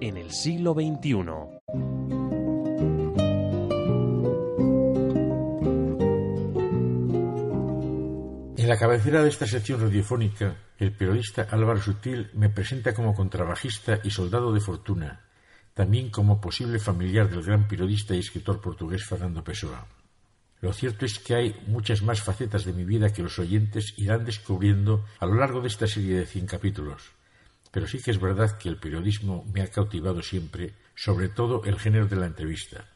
en el siglo XXI. En la cabecera de esta sección radiofónica, el periodista Álvaro Sutil me presenta como contrabajista y soldado de fortuna, también como posible familiar del gran periodista y escritor portugués Fernando Pessoa. Lo cierto es que hay muchas más facetas de mi vida que los oyentes irán descubriendo a lo largo de esta serie de cien capítulos. Pero sí que es verdad que el periodismo me ha cautivado siempre, sobre todo el género de la entrevista.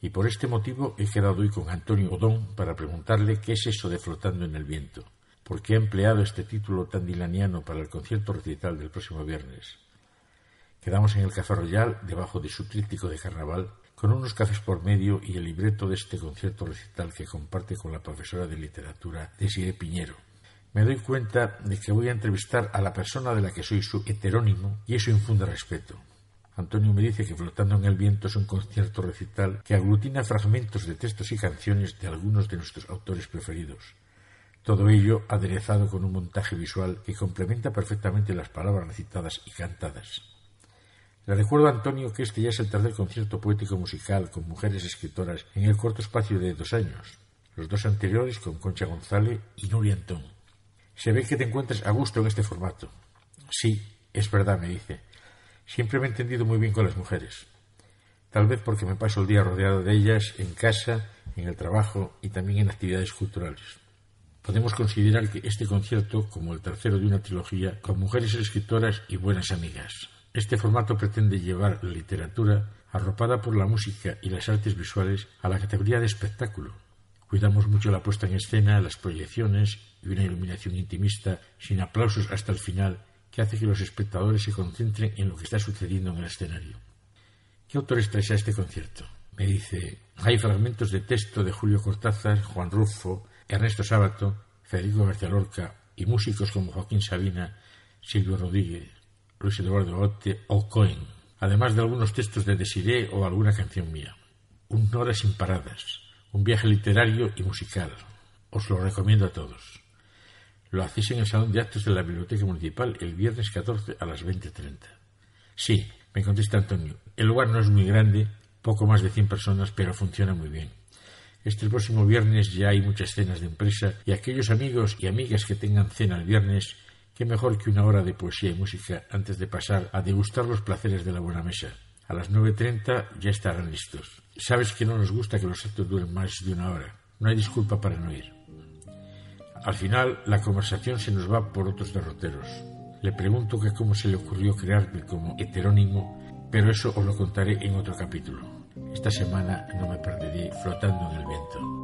Y por este motivo he quedado hoy con Antonio Odón para preguntarle qué es eso de flotando en el viento, por qué ha empleado este título tan dilaniano para el concierto recital del próximo viernes. Quedamos en el Café Royal, debajo de su tríptico de carnaval, con unos cafés por medio y el libreto de este concierto recital que comparte con la profesora de literatura Desiree Piñero me doy cuenta de que voy a entrevistar a la persona de la que soy su heterónimo y eso infunde respeto. Antonio me dice que Flotando en el Viento es un concierto recital que aglutina fragmentos de textos y canciones de algunos de nuestros autores preferidos. Todo ello aderezado con un montaje visual que complementa perfectamente las palabras recitadas y cantadas. Le recuerdo a Antonio que este ya es el tercer concierto poético musical con mujeres escritoras en el corto espacio de dos años, los dos anteriores con Concha González y Nuria Antón. Se ve que te encuentras a gusto en este formato. Sí, es verdad, me dice. Siempre me he entendido muy bien con las mujeres. Tal vez porque me paso el día rodeado de ellas en casa, en el trabajo y también en actividades culturales. Podemos considerar que este concierto como el tercero de una trilogía con mujeres escritoras y buenas amigas. Este formato pretende llevar la literatura, arropada por la música y las artes visuales, a la categoría de espectáculo, Cuidamos mucho la puesta en escena, las proyecciones y una iluminación intimista, sin aplausos hasta el final, que hace que los espectadores se concentren en lo que está sucediendo en el escenario. ¿Qué autores traes a este concierto? Me dice, hay fragmentos de texto de Julio Cortázar, Juan Rulfo, Ernesto Sábato, Federico García Lorca y músicos como Joaquín Sabina, Silvio Rodríguez, Luis Eduardo Ote o Cohen, además de algunos textos de Desiré o alguna canción mía. Un hora sin paradas, un viaje literario y musical. Os lo recomiendo a todos. Lo hacéis en el Salón de Actos de la Biblioteca Municipal el viernes 14 a las 20.30. Sí, me contesta Antonio. El lugar no es muy grande, poco más de 100 personas, pero funciona muy bien. Este próximo viernes ya hay muchas cenas de empresa y aquellos amigos y amigas que tengan cena el viernes, qué mejor que una hora de poesía y música antes de pasar a degustar los placeres de la buena mesa. A las 9.30 ya estarán listos. Sabes que no nos gusta que los actos duren más de una hora. No hay disculpa para no ir. Al final, la conversación se nos va por otros derroteros. Le pregunto que cómo se le ocurrió crearme como heterónimo, pero eso os lo contaré en otro capítulo. Esta semana no me perderé flotando en el viento.